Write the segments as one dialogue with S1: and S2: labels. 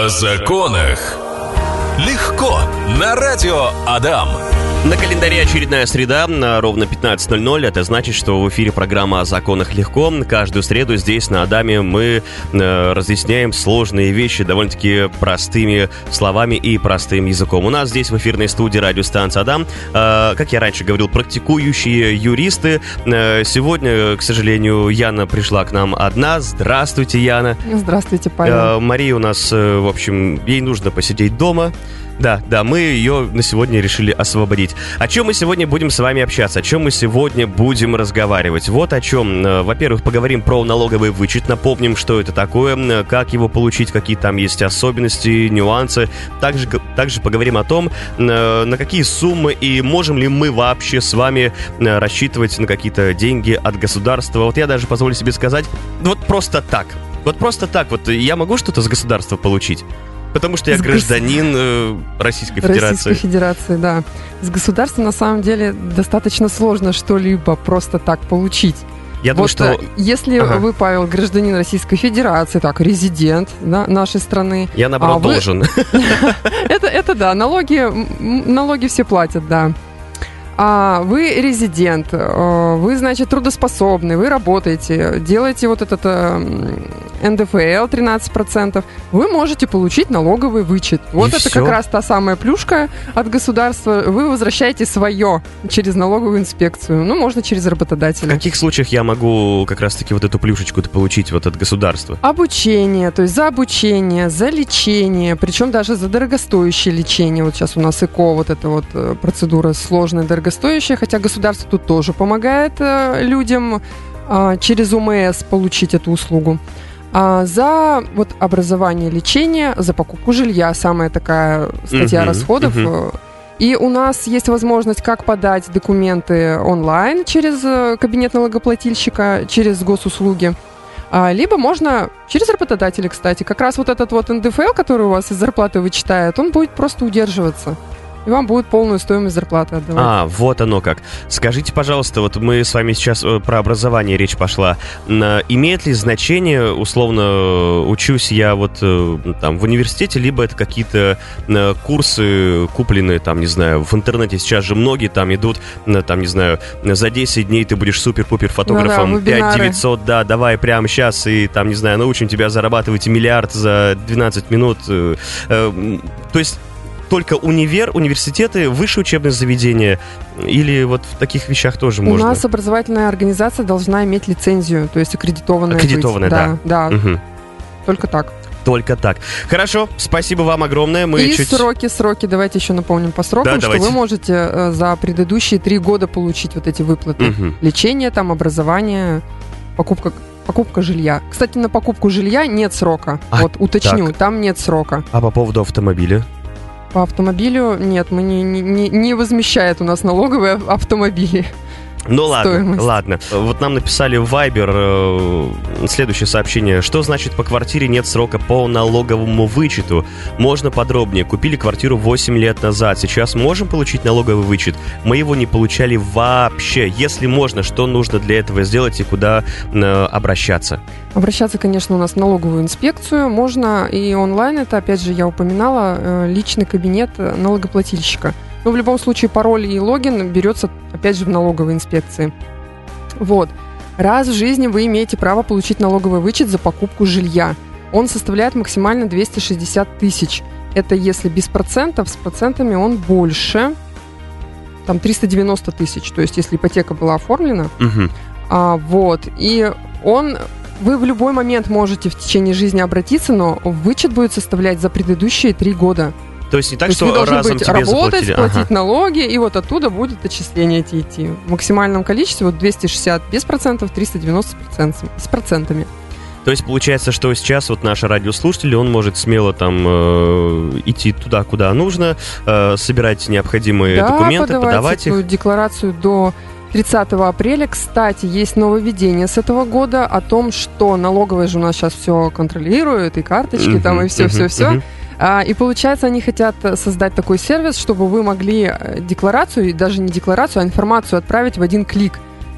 S1: О законах. Легко. На радио Адам.
S2: На календаре очередная среда, на ровно 15.00. Это значит, что в эфире программа «О законах легко». Каждую среду здесь, на Адаме, мы э, разъясняем сложные вещи довольно-таки простыми словами и простым языком. У нас здесь в эфирной студии радиостанция «Адам», э, как я раньше говорил, практикующие юристы. Э, сегодня, к сожалению, Яна пришла к нам одна. Здравствуйте, Яна.
S3: Здравствуйте, Павел.
S2: Мария у нас, э, в общем, ей нужно посидеть дома. Да, да, мы ее на сегодня решили освободить. О чем мы сегодня будем с вами общаться? О чем мы сегодня будем разговаривать? Вот о чем. Э, Во-первых, поговорим про налоговый вычет. Напомним, что это такое, э, как его получить, какие там есть особенности, нюансы. Также, также поговорим о том, э, на какие суммы и можем ли мы вообще с вами рассчитывать на какие-то деньги от государства. Вот я даже позволю себе сказать, вот просто так. Вот просто так. Вот я могу что-то с государства получить? Потому что я
S3: С
S2: гражданин э, Российской Федерации.
S3: Российской Федерации, да. С государства на самом деле достаточно сложно что-либо просто так получить.
S2: Я думаю,
S3: вот
S2: что
S3: э, если
S2: Ага.
S3: вы, Павел, гражданин Российской Федерации, так, резидент да, нашей страны,
S2: я наоборот
S3: а вы-
S2: должен.
S3: это, это да, налоги, налоги все платят, да. А вы резидент, э, вы, значит, трудоспособный, вы работаете, делаете вот этот э, НДФЛ 13%, вы можете получить налоговый вычет. Вот
S2: И
S3: это
S2: всё?
S3: как раз та самая плюшка от государства. Вы возвращаете свое через налоговую инспекцию. Ну, можно через
S2: В
S3: работодателя.
S2: каких случаях я могу как раз-таки вот эту плюшечку-то получить вот от государства?
S3: Обучение, то есть за обучение, за лечение, причем даже за дорогостоящее лечение. Вот сейчас у нас ЭКО, вот эта вот э, процедура сложная, дорогостоящая, хотя государство тут тоже помогает э, людям а, через УМС получить эту услугу. А за вот образование, лечение, за покупку жилья самая такая статья
S2: Мгм,
S3: расходов. э, И у нас есть возможность как подать документы онлайн через э, кабинет налогоплательщика, через госуслуги, а, либо можно через работодателя, кстати. Как раз вот этот вот НДФЛ, который у вас из зарплаты вычитает, он будет просто удерживаться. И вам будет полную стоимость зарплаты отдавать.
S2: А, вот оно как. Скажите, пожалуйста, вот мы с вами сейчас э, про образование речь пошла. Имеет ли значение, условно, э, учусь я вот э, там в университете, либо это какие-то курсы, купленные там, не знаю, в интернете сейчас же многие там идут, там, не знаю, за 10 дней ты будешь супер-пупер фотографом,
S3: Ну да, вебинары.
S2: 5900, да, давай прямо сейчас и там, не знаю, научим тебя зарабатывать миллиард за 12 минут. То есть только универ, университеты, высшее учебное заведение или вот в таких вещах тоже
S3: У
S2: можно?
S3: нас образовательная организация должна иметь лицензию, то есть аккредитованная. быть.
S2: Аккредитованная,
S3: да. Да,
S2: Мгм.
S3: только так.
S2: Только так. Хорошо, спасибо вам огромное. Мы
S3: И
S2: чуть...
S3: сроки, сроки, давайте еще напомним по срокам,
S2: Да,
S3: что
S2: давайте.
S3: вы можете э, за предыдущие три года получить вот эти выплаты.
S2: Мгм.
S3: Лечение, там, образование, покупка покупка жилья. Кстати, на покупку жилья нет срока.
S2: А,
S3: вот уточню,
S2: так.
S3: там нет срока.
S2: А по поводу автомобиля?
S3: По автомобилю нет, мы не, не, не, возмещает у нас налоговые ав- автомобили.
S2: Ну ладно,
S3: Стоимость.
S2: ладно. Вот нам написали в Viber э, следующее сообщение. Что значит по квартире нет срока по налоговому вычету? Можно подробнее. Купили квартиру 8 лет назад. Сейчас можем получить налоговый вычет? Мы его не получали вообще. Если можно, что нужно для этого сделать и куда э, обращаться?
S3: Обращаться, конечно, у нас в налоговую инспекцию. Можно и онлайн, это, опять же, я упоминала, э, личный кабинет налогоплательщика. Но в любом случае пароль и логин берется, опять же, в налоговой инспекции. Вот. Раз в жизни вы имеете право получить налоговый вычет за покупку жилья. Он составляет максимально 260 тысяч. Это если без процентов, с процентами он больше. Там 390 тысяч. То есть, если ипотека была оформлена,
S2: Мгм.
S3: а, вот. И он... Вы в любой момент можете в течение жизни обратиться, но вычет будет составлять за предыдущие три года.
S2: То есть не так,
S3: То
S2: что
S3: вы должны
S2: разом
S3: быть
S2: тебе
S3: работать,
S2: заплатили?
S3: платить
S2: Ага.
S3: налоги, и вот оттуда будет отчисление эти идти. В максимальном количестве вот 260 без процентов, 390 с процентами. С процентами.
S2: То есть получается, что сейчас вот наш радиослушатель, он может смело там э, идти туда, куда нужно, э, собирать необходимые
S3: да,
S2: документы,
S3: подавайте
S2: подавать их.
S3: декларацию до 30 апреля. Кстати, есть нововведение с этого года о том, что налоговая же у нас сейчас все контролирует, и карточки там,
S2: Мгм,
S3: и все,
S2: мгм,
S3: все, все.
S2: мгм.
S3: А, И получается, они хотят э, создать такой сервис, чтобы вы могли э, декларацию, и даже не декларацию, а информацию отправить в один клик.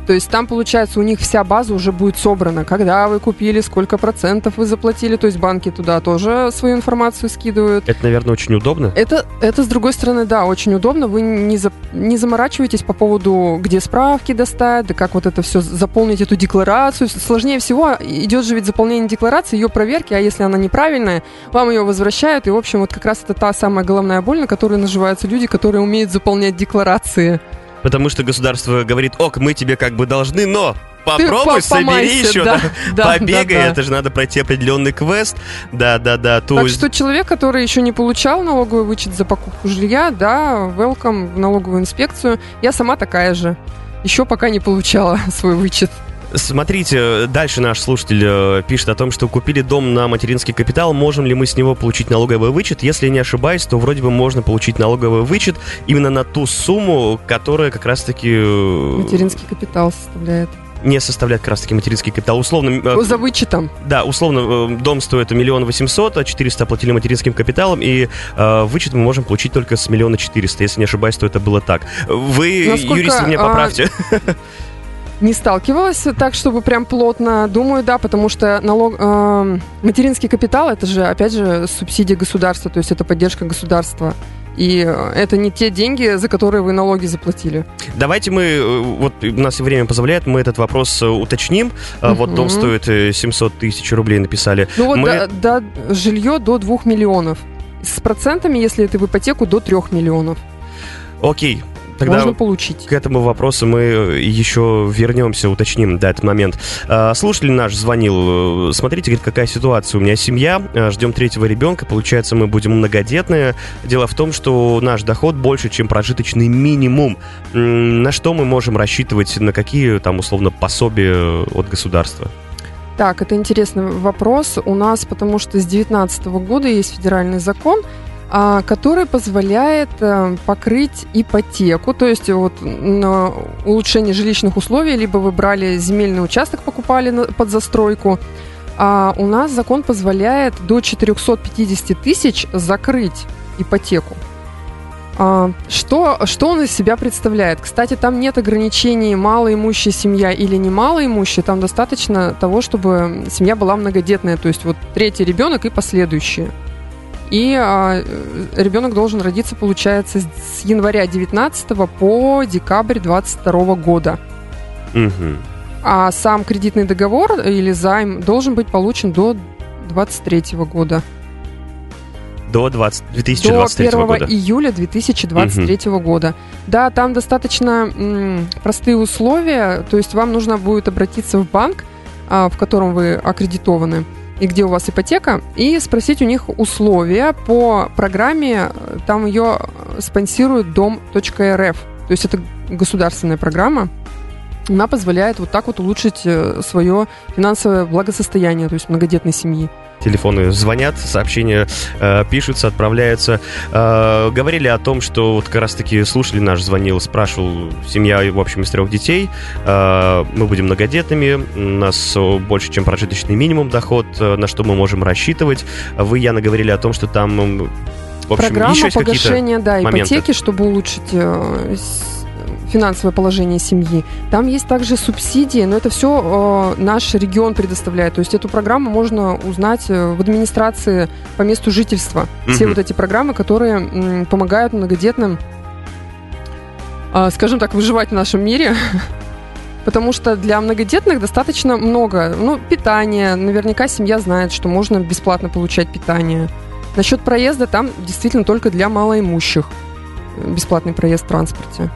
S3: То есть там, получается, у них вся база уже будет собрана. Когда вы купили, сколько процентов вы заплатили. То есть банки туда тоже свою информацию скидывают.
S2: Это, наверное, очень удобно.
S3: Это, это с другой стороны, да, очень удобно. Вы не, за, не заморачиваетесь по поводу, где справки достать, да как вот это все заполнить, эту декларацию. Сложнее всего идет же ведь заполнение декларации, ее проверки, а если она неправильная, вам ее возвращают. И, в общем, вот как раз это та самая головная боль, на которой наживаются люди, которые умеют заполнять декларации.
S2: Потому что государство говорит, ок, мы тебе как бы должны, но Попробуй,
S3: Ты
S2: собери еще,
S3: да,
S2: да, побегай, да, да. это же надо пройти определенный квест, да, да, да.
S3: То так что человек, который еще не получал налоговый вычет за покупку жилья, да, welcome в налоговую инспекцию. Я сама такая же, еще пока не получала свой вычет.
S2: Смотрите, дальше наш слушатель э, пишет о том, что купили дом на материнский капитал, можем ли мы с него получить налоговый вычет? Если не ошибаюсь, то вроде бы можно получить налоговый вычет именно на ту сумму, которая как раз-таки... Э,
S3: материнский капитал составляет
S2: не составляет как раз-таки материнский капитал. Условно...
S3: Э, За вычетом.
S2: Да, условно, дом стоит миллион восемьсот, а 400 оплатили материнским капиталом, и э, вычет мы можем получить только с миллиона четыреста. Если не ошибаюсь, то это было так. Вы, Насколько, юристы, меня поправьте. А...
S3: Не сталкивалась так, чтобы прям плотно. Думаю, да, потому что налог, э, материнский капитал это же, опять же, субсидия государства, то есть это поддержка государства. И это не те деньги, за которые вы налоги заплатили.
S2: Давайте мы, э, вот у нас время позволяет, мы этот вопрос э, уточним. Угу. Вот дом стоит 700 тысяч рублей, написали.
S3: Ну вот
S2: мы...
S3: да, да, жилье до 2 миллионов. С процентами, если это в ипотеку, до 3 миллионов.
S2: Окей, Тогда
S3: можно получить.
S2: К этому вопросу мы еще вернемся, уточним да, этот момент. А, слушатель наш звонил. Смотрите, говорит, какая ситуация. У меня семья, а, ждем третьего ребенка. Получается, мы будем многодетные. Дело в том, что наш доход больше, чем прожиточный минимум. На что мы можем рассчитывать, на какие там условно пособия от государства?
S3: Так, это интересный вопрос у нас, потому что с 2019 года есть федеральный закон, который позволяет э, покрыть ипотеку, то есть вот улучшение жилищных условий, либо вы брали земельный участок, покупали под застройку, а у нас закон позволяет до 450 тысяч закрыть ипотеку. А, что, что он из себя представляет? Кстати, там нет ограничений малоимущая семья или не малоимущая. Там достаточно того, чтобы семья была многодетная, то есть вот третий ребенок и последующие. И а, ребенок должен родиться, получается, с января 19 по декабрь 22 года.
S2: Угу.
S3: А сам кредитный договор или займ должен быть получен до 23 года.
S2: До 20, 2023
S3: до 1
S2: года.
S3: июля 2023 угу. года. Да, там достаточно м, простые условия, то есть вам нужно будет обратиться в банк, а, в котором вы аккредитованы, и где у вас ипотека, и спросить у них условия по программе, там ее спонсирует дом.рф, то есть это государственная программа, она позволяет вот так вот улучшить э, свое финансовое благосостояние, то есть многодетной семьи
S2: телефоны звонят, сообщения э, пишутся, отправляются. Э, говорили о том, что вот как раз-таки слушали наш звонил, спрашивал, семья, в общем, из трех детей, э, мы будем многодетными, у нас больше, чем прожиточный минимум доход, э, на что мы можем рассчитывать. Вы, Яна, говорили о том, что там
S3: в общем, Программа еще погашения да, ипотеки, моменты. чтобы улучшить э, финансовое положение семьи. Там есть также субсидии, но это все э, наш регион предоставляет. То есть эту программу можно узнать э, в администрации по месту жительства. Mm-hmm. Все вот эти программы, которые м, помогают многодетным, э, скажем так, выживать в нашем мире. Потому что для многодетных достаточно много. Ну, питание. Наверняка семья знает, что можно бесплатно получать питание. Насчет проезда там действительно только для малоимущих бесплатный проезд в транспорте.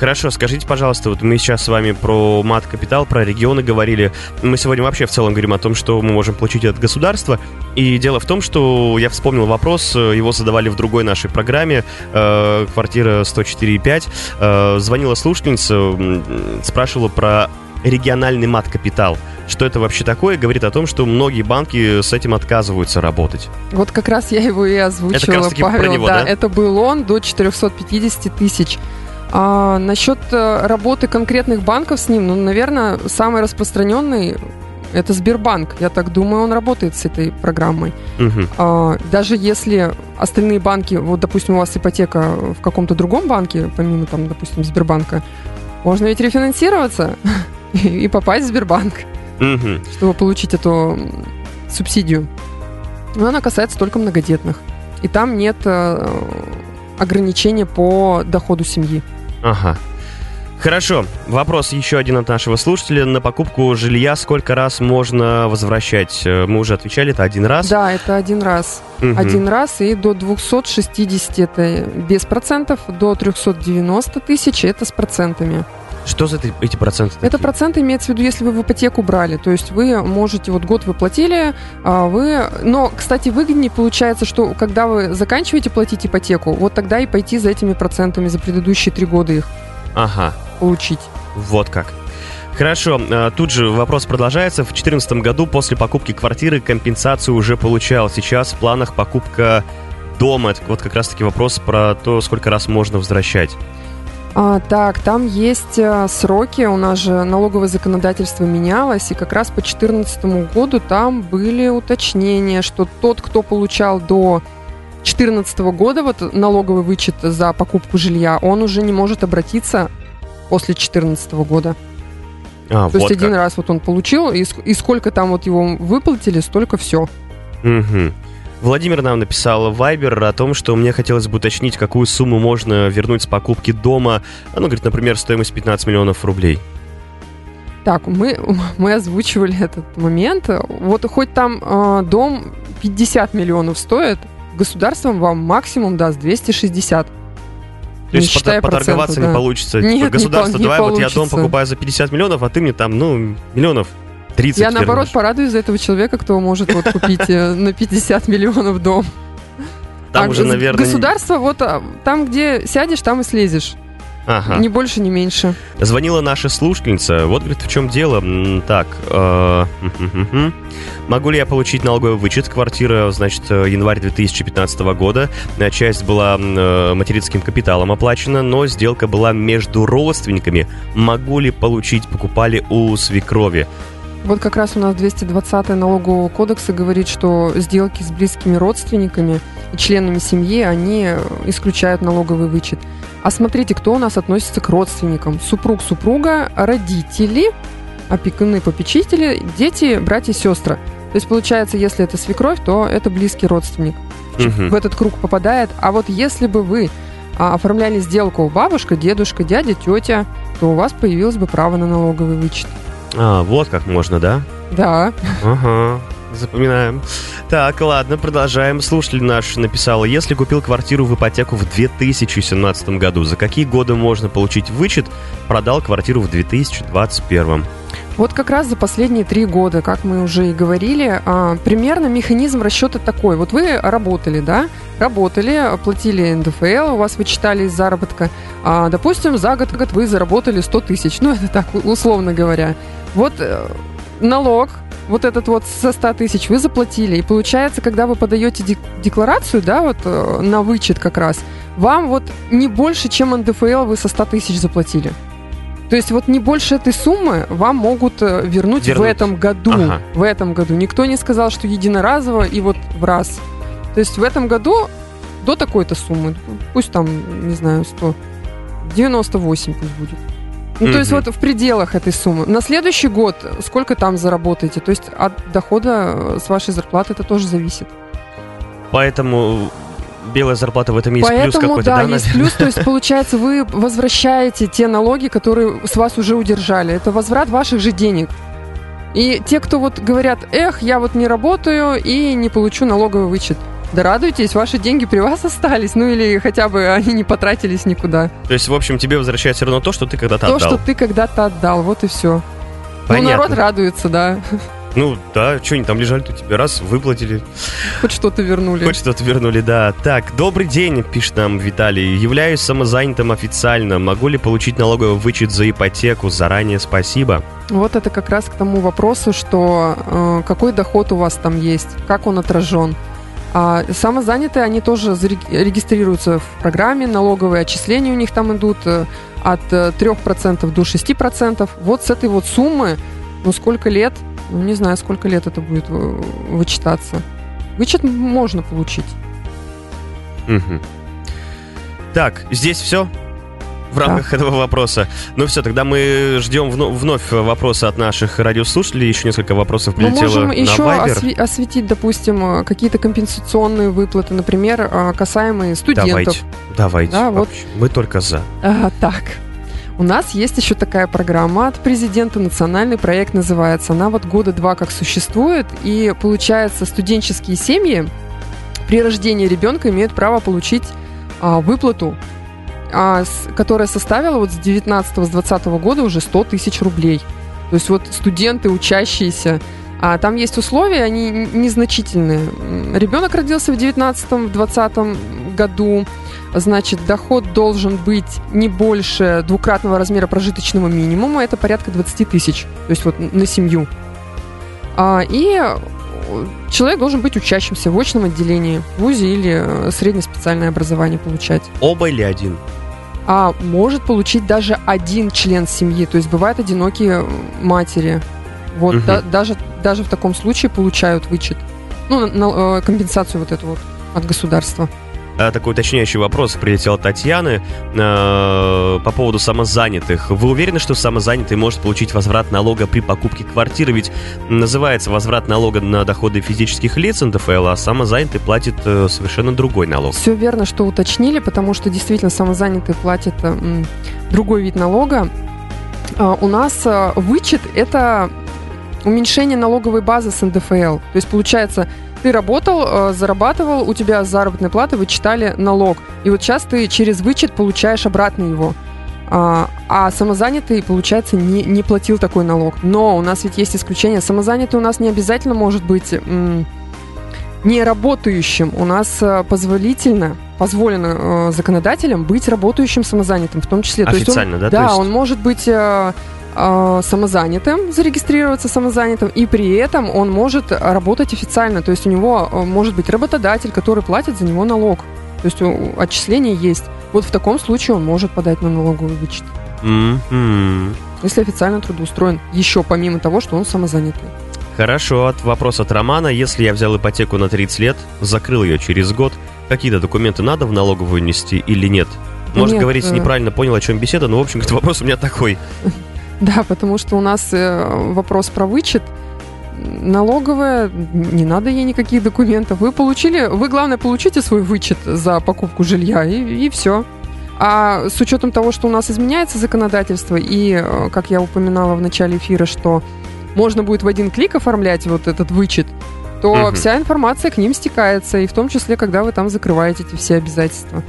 S2: Хорошо, скажите, пожалуйста, вот мы сейчас с вами про мат-капитал, про регионы говорили. Мы сегодня вообще в целом говорим о том, что мы можем получить от государства. И дело в том, что я вспомнил вопрос, э, его задавали в другой нашей программе, э, квартира 104,5. Э, звонила слушательница, спрашивала про региональный мат-капитал. Что это вообще такое? Говорит о том, что многие банки с этим отказываются работать.
S3: Вот как раз я его и озвучила, это как раз Павел. Про него, да, да, это был он до 450 тысяч. А насчет э, работы конкретных банков с ним, ну, наверное, самый распространенный это Сбербанк. Я так думаю, он работает с этой программой.
S2: Угу.
S3: А, даже если остальные банки, вот, допустим, у вас ипотека в каком-то другом банке, помимо, там, допустим, Сбербанка, Можно ведь рефинансироваться и попасть в Сбербанк,
S2: Мгм.
S3: чтобы получить эту субсидию. Но она касается только многодетных. И там нет э, ограничения по доходу семьи.
S2: Ага. Хорошо. Вопрос еще один от нашего слушателя. На покупку жилья сколько раз можно возвращать? Э, Мы уже отвечали, это один раз.
S3: Да, это один раз.
S2: Мгм.
S3: Один раз и до 260 это без процентов, до 390 тысяч это с процентами.
S2: Что за эти, эти проценты?
S3: Это
S2: такие?
S3: проценты имеется в виду, если вы в ипотеку брали. То есть вы можете, вот год вы платили, а вы... Но, кстати, выгоднее получается, что когда вы заканчиваете платить ипотеку, вот тогда и пойти за этими процентами за предыдущие три года их
S2: Ага.
S3: получить.
S2: Вот как. Хорошо, э, тут же вопрос продолжается. В 2014 году после покупки квартиры компенсацию уже получал. Сейчас в планах покупка дома. Это вот как раз-таки вопрос про то, сколько раз можно возвращать.
S3: А, так, там есть а, сроки, у нас же налоговое законодательство менялось, и как раз по 2014 году там были уточнения, что тот, кто получал до 2014 года вот налоговый вычет за покупку жилья, он уже не может обратиться после 2014 года.
S2: А,
S3: То
S2: вот
S3: есть один
S2: как.
S3: раз вот он получил, и, и сколько там вот его выплатили, столько все.
S2: Мгм. Владимир нам написал в Viber о том, что мне хотелось бы уточнить, какую сумму можно вернуть с покупки дома. Ну, говорит, например, стоимость 15 миллионов рублей.
S3: Так, мы, мы озвучивали этот момент. Вот хоть там э, дом 50 миллионов стоит, государством вам максимум даст 260.
S2: То
S3: Не
S2: есть пот- поторговаться
S3: процентов,
S2: не
S3: да.
S2: получится.
S3: Нет,
S2: Типа,
S3: не
S2: государство,
S3: пол- не
S2: давай, вот я дом
S3: получится.
S2: покупаю за 50 миллионов, а ты мне там, ну, миллионов 30
S3: Я наоборот
S2: вернешь.
S3: порадуюсь за этого человека, кто может вот купить э, на 50 миллионов дом.
S2: Там
S3: А
S2: уже, наверное...
S3: Государство, вот а, там, где сядешь, там и слезешь.
S2: Ага.
S3: Ни больше, ни меньше.
S2: Звонила наша слушательница. Вот, говорит, в чем дело. Так, э, могу ли я получить налоговый вычет? Квартира, значит, э, январь 2015 года. Э, Часть была э, материнским капиталом оплачена, но сделка была между родственниками. Могу ли получить? Покупали у свекрови.
S3: Вот как раз у нас 220 налогового кодекса говорит, что сделки с близкими родственниками и членами семьи, они э, исключают налоговый вычет. А смотрите, кто у нас относится к родственникам. Супруг, супруга, родители, опекуны, попечители, дети, братья, сестры. То есть получается, если это свекровь, то это близкий родственник.
S2: Мгм.
S3: В этот круг попадает. А вот если бы вы а, оформляли сделку бабушка, дедушка, дядя, тетя, то у вас появилось бы право на налоговый вычет.
S2: А, вот как можно, да?
S3: Да.
S2: Ага, запоминаем. Так, ладно, продолжаем. Слушатель наш написал, если купил квартиру в ипотеку в 2017 году, за какие годы можно получить вычет? Продал квартиру в 2021.
S3: Вот как раз за последние три года, как мы уже и говорили, а, примерно механизм расчета такой. Вот вы работали, да, работали, платили НДФЛ, у вас вычитали из заработка. А, допустим, за год, год вы заработали 100 тысяч, ну это так, условно говоря. Вот э, налог, вот этот вот со 100 тысяч вы заплатили. И получается, когда вы подаете дек- декларацию, да, вот э, на вычет как раз, вам вот не больше, чем НДФЛ вы со 100 тысяч заплатили. То есть вот не больше этой суммы вам могут э, вернуть, в
S2: Вернуть.
S3: этом году.
S2: Ага.
S3: В этом году. Никто не сказал, что единоразово и вот в раз. То есть в этом году до такой-то суммы, пусть там, не знаю, 100, 98 пусть будет. Ну, то есть вот в пределах этой суммы. На следующий год сколько там заработаете? То есть от дохода э, с вашей зарплаты это тоже зависит.
S2: Поэтому белая зарплата в этом есть плюс
S3: Поэтому,
S2: какой-то,
S3: да,
S2: да,
S3: есть
S2: наверное?
S3: плюс, то есть получается вы возвращаете те налоги, которые с вас уже удержали. Это возврат ваших же денег. И те, кто вот говорят, эх, я вот не работаю и не получу налоговый вычет. Да радуйтесь, ваши деньги при вас остались, ну или хотя бы они не потратились никуда.
S2: То есть, в общем, тебе возвращается равно то, что ты когда-то
S3: То,
S2: отдал.
S3: что ты когда-то отдал, вот и все. Ну,
S2: Понятно.
S3: народ радуется, да.
S2: Ну, да, что они там лежали, то тебе раз выплатили,
S3: Хоть что-то вернули.
S2: хоть что-то вернули, да. Так, добрый день, пишет нам Виталий. Являюсь самозанятым официально. Могу ли получить налоговый вычет за ипотеку? Заранее спасибо.
S3: Вот это как раз к тому вопросу, что э, какой доход у вас там есть, как он отражен. А самозанятые, они тоже регистрируются в программе, налоговые отчисления у них там идут э, от э, 3% до 6%. Вот с этой вот суммы, ну сколько лет, ну не знаю, сколько лет это будет э, вычитаться. Вычет можно получить.
S2: Мгм. Так, здесь все? В рамках этого вопроса. Ну все, тогда мы ждем вно- вновь вопросы от наших радиослушателей. Еще несколько вопросов
S3: Мы
S2: прилетело
S3: можем
S2: на
S3: еще
S2: Viber.
S3: осве- осветить, допустим, э, какие-то компенсационные выплаты, например, э, касаемые студентов.
S2: Давайте, давайте.
S3: Да, вот.
S2: Мы только за.
S3: А, так. У нас есть еще такая программа от президента, национальный проект называется. Она вот года два как существует, и получается студенческие семьи при рождении ребенка имеют право получить а, выплату, а, с- которая составила вот с 19 с 20 года уже 100 тысяч рублей. То есть вот студенты, учащиеся, а там есть условия, они незначительные. Ребенок родился в 19-20 году, значит, доход должен быть не больше двукратного размера прожиточного минимума, это порядка 20 тысяч, то есть вот на семью. А, и э, человек должен быть учащимся в очном отделении, в ВУЗе или э, среднее специальное образование получать.
S2: Оба или один?
S3: А может получить даже один член семьи, то есть бывают одинокие матери. Вот
S2: Мгм.
S3: да- даже, даже в таком случае получают вычет. Ну, на- на, э, компенсацию вот эту вот от государства.
S2: А, Такой уточняющий вопрос прилетел от Татьяны э, по поводу самозанятых. Вы уверены, что самозанятый может получить возврат налога при покупке квартиры? Ведь называется возврат налога на доходы физических лиц НДФЛ, а самозанятый платит э, совершенно другой налог.
S3: Все верно, что уточнили, потому что действительно э, м, другой вид налога. А, У нас вычет – это уменьшение налоговой базы с НДФЛ. То есть, получается, ты работал, э, зарабатывал, у тебя с заработной платы вычитали налог. И вот сейчас ты через вычет получаешь обратно его. А, а самозанятый, получается, не, не платил такой налог. Но у нас ведь есть исключение. Самозанятый у нас не обязательно может быть м, не работающим. У нас э, позволительно, позволено э, законодателям быть работающим самозанятым в том числе. То есть он-
S2: Официально, да?
S3: да,
S2: есть-
S3: он может быть э, э, самозанятым, зарегистрироваться самозанятым, и при этом он может работать официально. То есть у него э, может быть работодатель, который платит за него налог. То есть отчисления есть. Вот в таком случае он может подать на налоговый вычет,
S2: Мгм.
S3: если официально трудоустроен. Еще помимо того, что он самозанятый.
S2: Хорошо, от вопрос от Романа. Если я взял ипотеку на 30 лет, закрыл ее через год, какие-то документы надо в налоговую нести или нет? Может,
S3: Нет,
S2: говорить,
S3: э.
S2: неправильно понял, о чем беседа, но, в общем, этот вопрос у меня такой.
S3: Да, потому что у нас э, вопрос про вычет. Налоговая, не надо ей никаких документов. Вы получили, вы, главное, получите свой вычет за покупку жилья, и, все. А с учетом того, что у нас изменяется законодательство, и, э, как я упоминала в начале эфира, что можно будет в один клик оформлять вот этот вычет, то
S2: Мгм.
S3: вся информация к ним стекается, и в том числе, когда вы там закрываете эти все обязательства.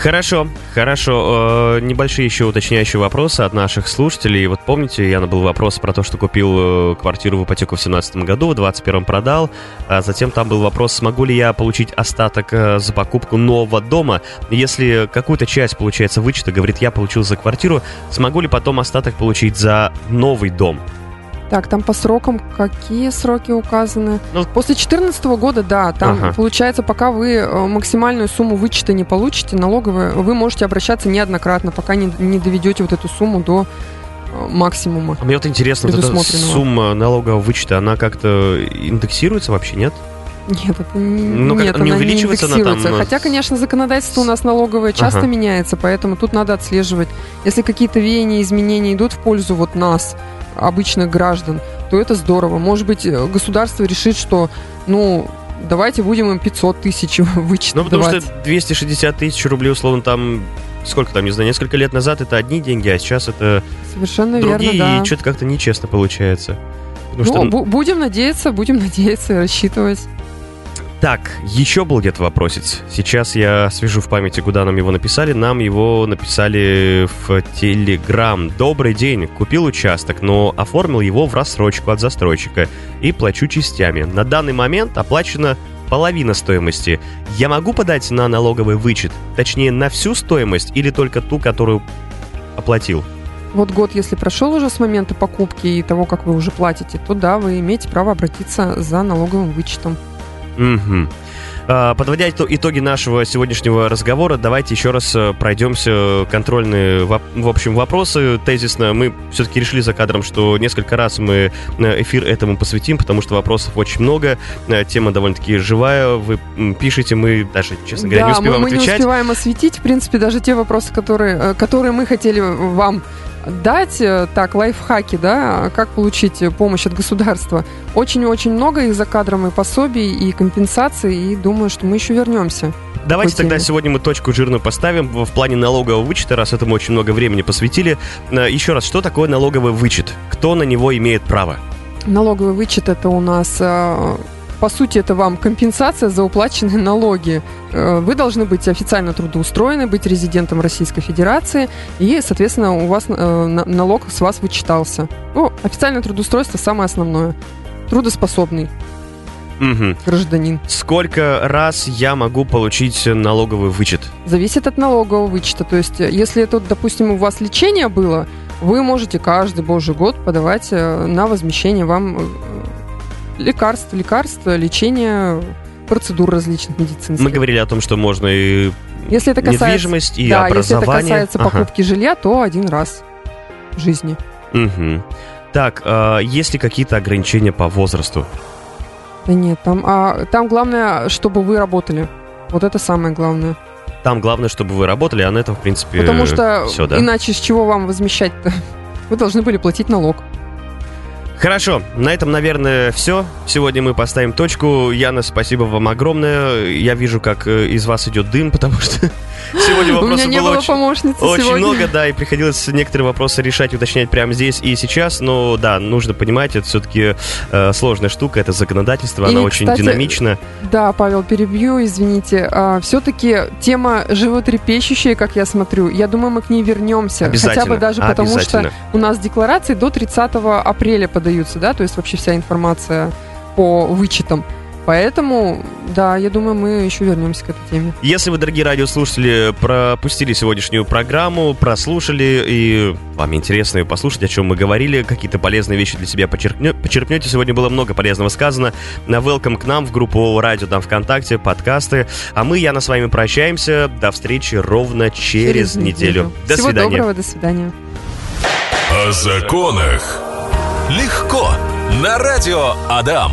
S2: Хорошо, хорошо. Э, небольшие еще уточняющие вопросы от наших слушателей. Вот помните, Яна, был вопрос про то, что купил э, квартиру в ипотеку в 2017 году, в 2021 продал. А затем там был вопрос, смогу ли я получить остаток э, за покупку нового дома. Если какую-то часть, получается, вычета, говорит, я получил за квартиру, смогу ли потом остаток получить за новый дом?
S3: Так, там по срокам какие сроки указаны?
S2: Ну,
S3: После 2014 года, да, там
S2: Ага.
S3: получается, пока вы э, максимальную сумму вычета не получите, налоговые, вы можете обращаться неоднократно, пока не, не доведете вот эту сумму до э, максимума.
S2: А мне вот интересно, вот эта сумма налогового вычета, она как-то индексируется вообще, нет?
S3: Нет, это не,
S2: Ну,
S3: нет,
S2: не
S3: она
S2: увеличивается она
S3: не
S2: там,
S3: индексируется.
S2: ну,
S3: Хотя, конечно, законодательство у нас налоговое часто
S2: Ага.
S3: меняется, поэтому тут надо отслеживать. Если какие-то веяния, изменения идут в пользу вот нас, обычных граждан, то это здорово. Может быть, э, государство решит, что, ну, давайте будем им 500 тысяч вычет
S2: Ну, потому что 260 тысяч рублей, условно, там, сколько там, не знаю, несколько лет назад это одни деньги, а сейчас это
S3: Совершенно
S2: другие,
S3: верно, да.
S2: и что-то как-то нечестно получается. Потому
S3: Ну,
S2: что...
S3: бу- будем надеяться, будем надеяться, рассчитывать.
S2: Так, еще был где-то вопросец. Сейчас я свяжу в памяти, куда нам его написали. Нам его написали в Телеграм. Добрый день. Купил участок, но оформил его в рассрочку от застройщика и плачу частями. На данный момент оплачена половина стоимости. Я могу подать на налоговый вычет? Точнее, на всю стоимость или только ту, которую оплатил?
S3: Вот год, если прошел уже с момента покупки и того, как вы уже платите, то да, вы имеете право обратиться за налоговым вычетом.
S2: А, подводя итоги нашего сегодняшнего разговора, давайте еще раз э, пройдемся контрольные, в общем, вопросы. Тезисно мы все-таки решили за кадром, что несколько раз мы э, эфир этому посвятим, потому что вопросов очень много. Э, тема довольно-таки живая. Вы пишете, мы даже, честно говоря,
S3: да,
S2: не успеваем
S3: мы, мы
S2: отвечать.
S3: не успеваем осветить, в принципе, даже те вопросы, которые, которые мы хотели вам дать, э, так, лайфхаки, да, как получить помощь от государства. Очень-очень много их за кадром и пособий, и компенсаций, и думаю, что мы еще вернемся.
S2: Давайте тогда сегодня мы точку жирную поставим в плане налогового вычета, раз этому очень много времени посвятили. Э, еще раз, что такое налоговый вычет? Кто на него имеет право?
S3: Налоговый вычет это у нас э, по сути, это вам компенсация за уплаченные налоги. Э, вы должны быть официально трудоустроены, быть резидентом Российской Федерации, и, соответственно, у вас э, налог с вас вычитался. Ну, официальное трудоустройство самое основное. Трудоспособный
S2: угу.
S3: гражданин.
S2: Сколько раз я могу получить налоговый вычет?
S3: Зависит от налогового вычета. То есть, если это, допустим, у вас лечение было, вы можете каждый божий год подавать э, на возмещение вам лекарств, лекарств, лечение, процедур различных медицинских.
S2: Мы говорили о том, что можно и
S3: если это касается,
S2: недвижимость, и
S3: да,
S2: образование.
S3: если это касается ага. покупки жилья, то один раз в жизни.
S2: Угу. Так, а есть ли какие-то ограничения по возрасту?
S3: Да нет, там, а, там главное, чтобы вы работали. Вот это самое главное.
S2: Там главное, чтобы вы работали, а на этом, в принципе,
S3: Потому что
S2: все, да?
S3: иначе с чего вам возмещать-то? Вы должны были платить налог.
S2: Хорошо, на этом, наверное, все. Сегодня мы поставим точку. Яна, спасибо вам огромное. Я вижу, как э, из вас идет дым, потому что сегодня вопросов
S3: У меня не
S2: было, очень, очень много, да, и приходилось некоторые вопросы решать, уточнять прямо здесь и сейчас. Но да, нужно понимать, это все-таки э, сложная штука, это законодательство,
S3: и,
S2: очень
S3: кстати,
S2: динамично.
S3: Да, Павел, перебью, извините. А, все-таки тема животрепещущая, как я смотрю. Я думаю, мы к ней вернемся. Хотя бы даже потому, что у нас декларации до 30 апреля подаются, да, то есть вообще вся информация по вычетам. Поэтому, да, я думаю, мы еще вернемся к этой теме.
S2: Если вы, дорогие радиослушатели, пропустили сегодняшнюю программу, прослушали, и вам интересно ее послушать, о чем мы говорили, какие-то полезные вещи для себя почерпнете, почерпнете. Сегодня было много полезного сказано. На welcome к нам в группу радио там ВКонтакте, подкасты. А мы, Яна, с вами прощаемся. До встречи ровно через, через неделю. неделю.
S3: До Всего свидания. доброго, до свидания.
S1: О законах легко на радио Адам.